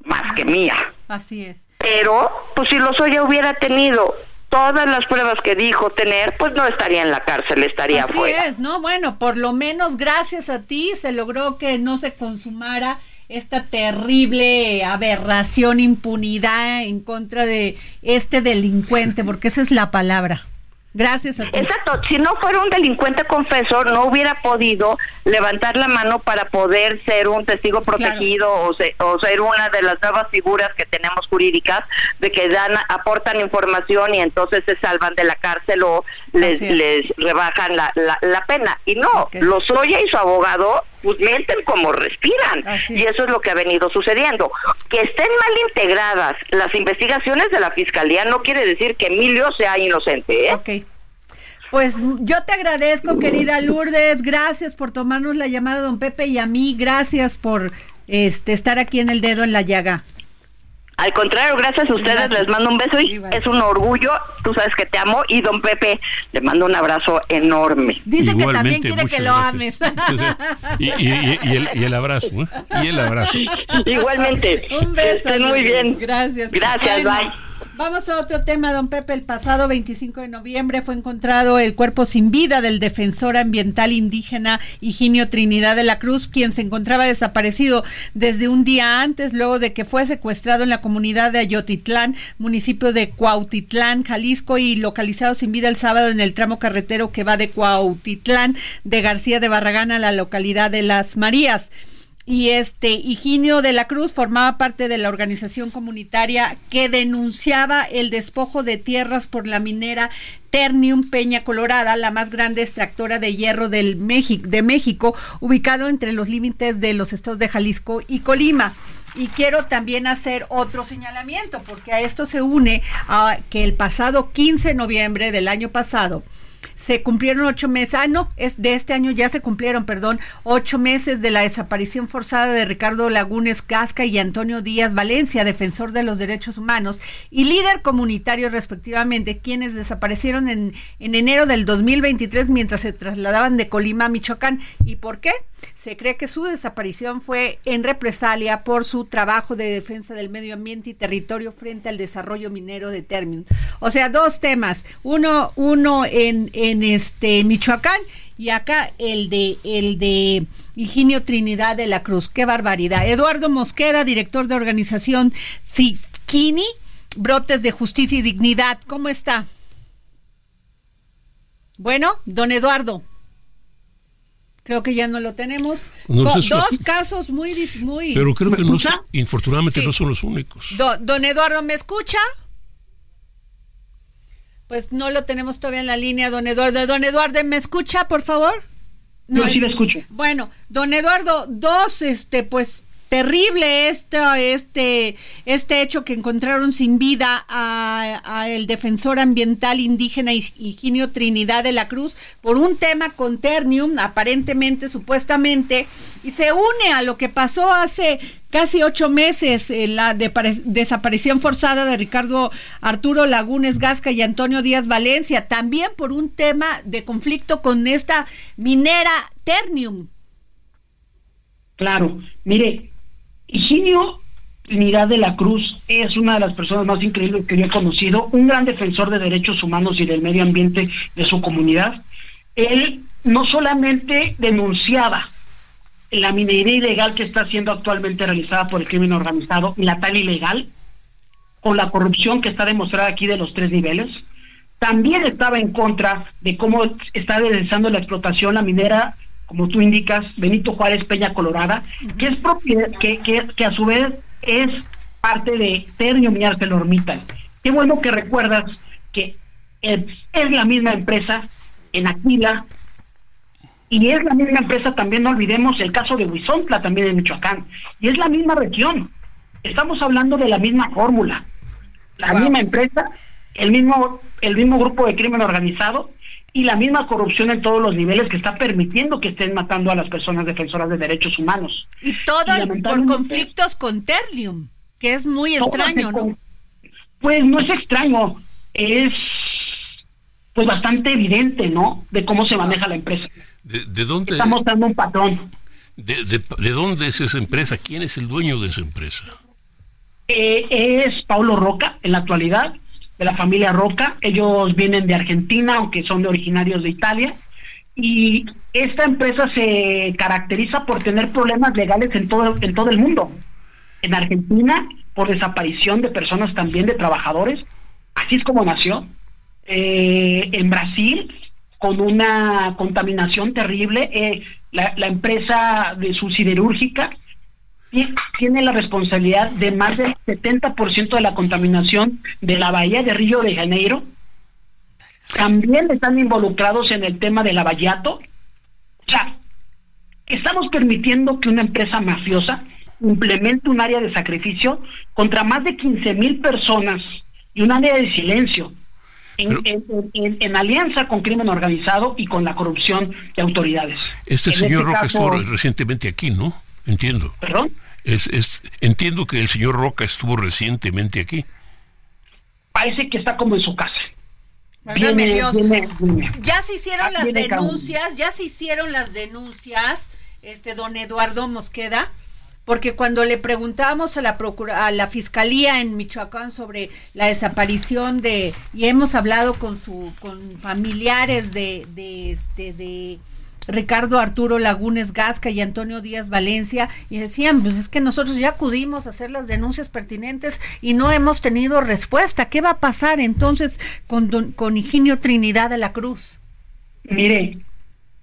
más que mía. Así es. Pero, pues si Lozoya hubiera tenido todas las pruebas que dijo tener, pues no estaría en la cárcel, estaría Así afuera. es, ¿no? Bueno, por lo menos gracias a ti se logró que no se consumara esta terrible aberración, impunidad en contra de este delincuente, <laughs> porque esa es la palabra. Gracias a ti. Exacto, si no fuera un delincuente confesor, no hubiera podido levantar la mano para poder ser un testigo protegido o, se- o ser una de las nuevas figuras que tenemos jurídicas de que dan aportan información y entonces se salvan de la cárcel o les, les rebajan la, la, la pena. Y no, Lozoya y su abogado pues mienten como respiran. Y eso es lo que ha venido sucediendo. Que estén mal integradas las investigaciones de la Fiscalía no quiere decir que Emilio sea inocente. ¿eh? Ok. Pues yo te agradezco, querida Lourdes. Gracias por tomarnos la llamada, don Pepe, y a mí, gracias por este estar aquí en el dedo en la llaga. Al contrario, gracias a ustedes, les mando un beso y es un orgullo, tú sabes que te amo y don Pepe, le mando un abrazo enorme. Dice que también quiere que lo gracias. ames. Y, y- y- y el, y el abrazo, ¿eh? Y el abrazo. Igualmente. Un beso. Estén muy bien. Gracias. Gracias, bye. Vamos a otro tema, don Pepe. El pasado 25 de noviembre fue encontrado el cuerpo sin vida del defensor ambiental indígena Higinio Trinidad de la Cruz, quien se encontraba desaparecido desde un día antes, luego de que fue secuestrado en la comunidad de Ayotitlán, municipio de Cuautitlán, Jalisco, y localizado sin vida el sábado en el tramo carretero que va de Cuautitlán de García de Barragán a la localidad de Las Marías. Y este Higinio de la Cruz formaba parte de la organización comunitaria que denunciaba el despojo de tierras por la minera Ternium Peña Colorada, la más grande extractora de hierro del México, de México, ubicado entre los límites de los estados de Jalisco y Colima. Y quiero también hacer otro señalamiento, porque a esto se une a que el pasado 15 de noviembre del año pasado, se cumplieron ocho meses, ah, no, es de este año ya se cumplieron, perdón, ocho meses de la desaparición forzada de Ricardo Lagunes Casca y Antonio Díaz Valencia, defensor de los derechos humanos y líder comunitario respectivamente, quienes desaparecieron en, en enero del 2023 mientras se trasladaban de Colima a Michoacán. ¿Y por qué? Se cree que su desaparición fue en represalia por su trabajo de defensa del medio ambiente y territorio frente al desarrollo minero de Ternium. O sea, dos temas, uno, uno en este Michoacán y acá el de el de Higinio Trinidad de la Cruz. Qué barbaridad. Eduardo Mosqueda, director de organización Zikini, brotes de justicia y dignidad. ¿Cómo está? Bueno, don Eduardo. Creo que ya no lo tenemos. No, dos casos muy... muy Pero creo que no, son- infortunadamente Sí. no son los únicos. Do- don Eduardo, ¿me escucha? Pues no lo tenemos todavía en la línea, don Eduardo. Don Eduardo, ¿me escucha, por favor? Yo sí le escucho. Bueno, don Eduardo, dos, este, pues terrible este, este, este hecho que encontraron sin vida a, el defensor ambiental indígena Hig- Higinio Trinidad de la Cruz por un tema con Ternium, aparentemente, supuestamente, y se une a lo que pasó hace casi ocho meses en la depare- desaparición forzada de Ricardo Arturo Lagunes Gasca y Antonio Díaz Valencia, también por un tema de conflicto con esta minera Ternium. Claro, mire, Higinio Trinidad de la Cruz es una de las personas más increíbles que yo he conocido, un gran defensor de derechos humanos y del medio ambiente de su comunidad. Él no solamente denunciaba la minería ilegal que está siendo actualmente realizada por el crimen organizado y la tal ilegal, con la corrupción que está demostrada aquí de los tres niveles, también estaba en contra de cómo está realizando la explotación la minera, como tú indicas, Benito Juárez Peña Colorada, que es propiedad, que, que, que a su vez es parte de Ternium y ArcelorMittal. Qué bueno que recuerdas que es la misma empresa en Aquila y es la misma empresa también, no olvidemos el caso de Huizontla también en Michoacán, y es la misma región. Estamos hablando de la misma fórmula, la misma empresa, el mismo, el mismo grupo de crimen organizado y la misma corrupción en todos los niveles que está permitiendo que estén matando a las personas defensoras de derechos humanos. Y todo Y por conflictos con Ternium, que es muy extraño, ¿no? con- Pues no es extraño, es pues bastante evidente, ¿no? De cómo se maneja la empresa. ¿De, de dónde, Está mostrando un patrón. de, de- de dónde es esa empresa? ¿Quién es el dueño de esa empresa? Eh, es Paulo Roca en la actualidad, de la familia Roca. Ellos vienen de Argentina, aunque son originarios de Italia. Y esta empresa se caracteriza por tener problemas legales en todo, en todo el mundo. En Argentina, por desaparición de personas también, de trabajadores. Así es como nació. Eh, en Brasil, con una contaminación terrible, eh, la, la empresa de su siderúrgica tiene la responsabilidad de más del 70% de la contaminación de la bahía de Río de Janeiro. También están involucrados en el tema del abayato. O sea, estamos permitiendo que una empresa mafiosa implemente un área de sacrificio contra más de 15 mil personas y un área de silencio en, en- en- en alianza con crimen organizado y con la corrupción de autoridades. Este señor este caso- estuvo recientemente aquí, ¿no? Entiendo. ¿Perdón? Es, es, entiendo que el señor Roca estuvo recientemente aquí. Parece que está como en su casa. Viene- Dios. viene- viene. Ya se hicieron Ah, las denuncias, ya se hicieron las denuncias, este don Eduardo Mosqueda, porque cuando le preguntamos a la procura- a la fiscalía en Michoacán sobre la desaparición de y hemos hablado con su con familiares de de este de Ricardo Arturo Lagunes Gasca y Antonio Díaz Valencia y decían, pues es que nosotros ya acudimos a hacer las denuncias pertinentes y no hemos tenido respuesta. ¿Qué va a pasar entonces con, don- con Higinio Trinidad de la Cruz? Mire,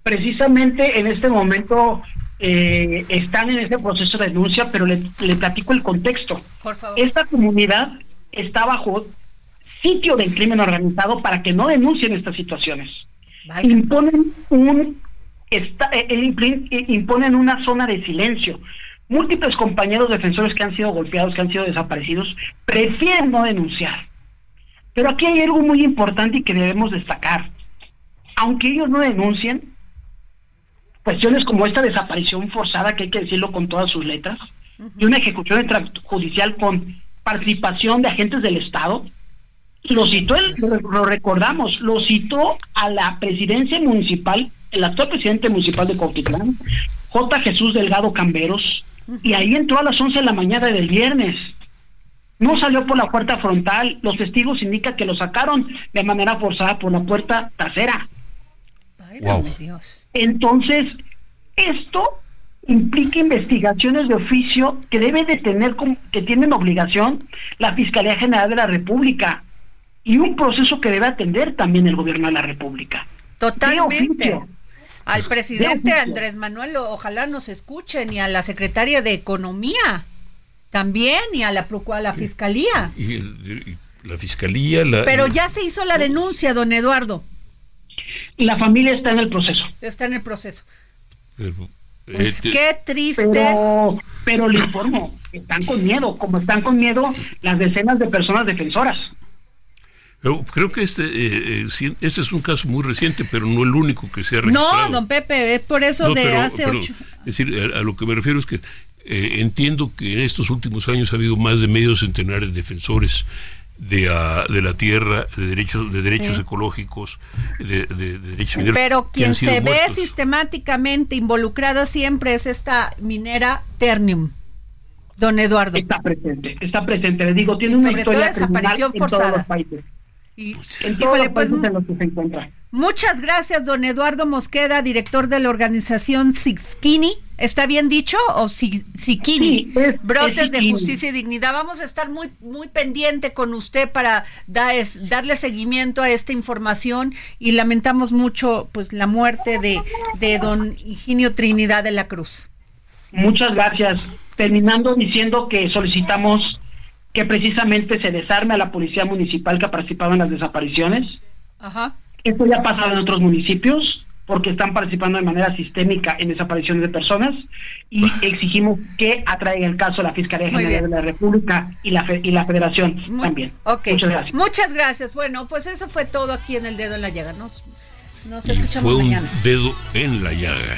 precisamente en este momento eh, están en ese proceso de denuncia, pero le, le platico el contexto. Por favor. Esta comunidad está bajo sitio del crimen organizado para que no denuncien estas situaciones. Imponen un está, eh, eh, imponen una zona de silencio. Múltiples compañeros defensores que han sido golpeados, que han sido desaparecidos, prefieren no denunciar. Pero aquí hay algo muy importante y que debemos destacar. Aunque ellos no denuncien, cuestiones como esta desaparición forzada, que hay que decirlo con todas sus letras, y una ejecución extrajudicial con participación de agentes del Estado, lo citó, el- lo recordamos, lo citó a la presidencia municipal, el actual presidente municipal de Cuautitlán, J. Jesús Delgado Camberos, y ahí entró a las 11 de la mañana del viernes. No salió por la puerta frontal, los testigos indican que lo sacaron de manera forzada por la puerta trasera. Dios. Entonces, esto implica investigaciones de oficio que debe de tener, como- que tienen obligación la Fiscalía General de la República y un proceso que debe atender también el gobierno de la República. Totalmente. oficio. Al presidente oficio. Andrés Manuel, ojalá nos escuchen, y a la secretaria de Economía también, y a la, a la Fiscalía. Y, la fiscalía, la, Pero ya se hizo la denuncia, don Eduardo. La familia está en el proceso. Está en el proceso. pero, Pues este, qué triste. Pero, pero le informo, están con miedo, como están con miedo las decenas de personas defensoras. Pero creo que este, eh, eh, este es un caso muy reciente, pero no el único que se ha registrado. No, don Pepe, es por eso No, de pero- hace pero, ocho. Es decir, a, a lo que me refiero es que eh, entiendo que en estos últimos años ha habido más de medio centenar de defensores de, ah, de la tierra, de derechos, de derechos Sí. ecológicos, de, de- de derechos mineros. Pero quien se ve muertos. sistemáticamente involucrada siempre es esta minera Ternium, don Eduardo. Está presente, está presente. Les digo, tiene Y una sobre historia criminal desaparición en todos forzada. los países. Y, En todos híjole, los pues, países en los que se encuentra. muchas gracias, don Eduardo Mosqueda, director de la organización Sixkini. ¿Está bien dicho? ¿O Si- Sikini? Sí, Brotes es de Sikini. justicia y dignidad. Vamos a estar muy, muy pendiente con usted para da- es- darle seguimiento a esta información y lamentamos mucho pues la muerte de, de don Higinio Trinidad de la Cruz. Muchas gracias. Terminando diciendo que solicitamos que precisamente se desarme a la policía municipal que ha participado en las desapariciones. Ajá. Esto ya ha pasado en otros municipios porque están participando de manera sistémica en desapariciones de personas y exigimos que atraiga el caso a la Fiscalía General de la República y la, fe- y la Federación también. Ok. Muchas gracias. Muchas gracias. Bueno, pues eso fue todo aquí en el dedo en la llaga. Nos, nos escuchamos fue un mañana. dedo en la llaga.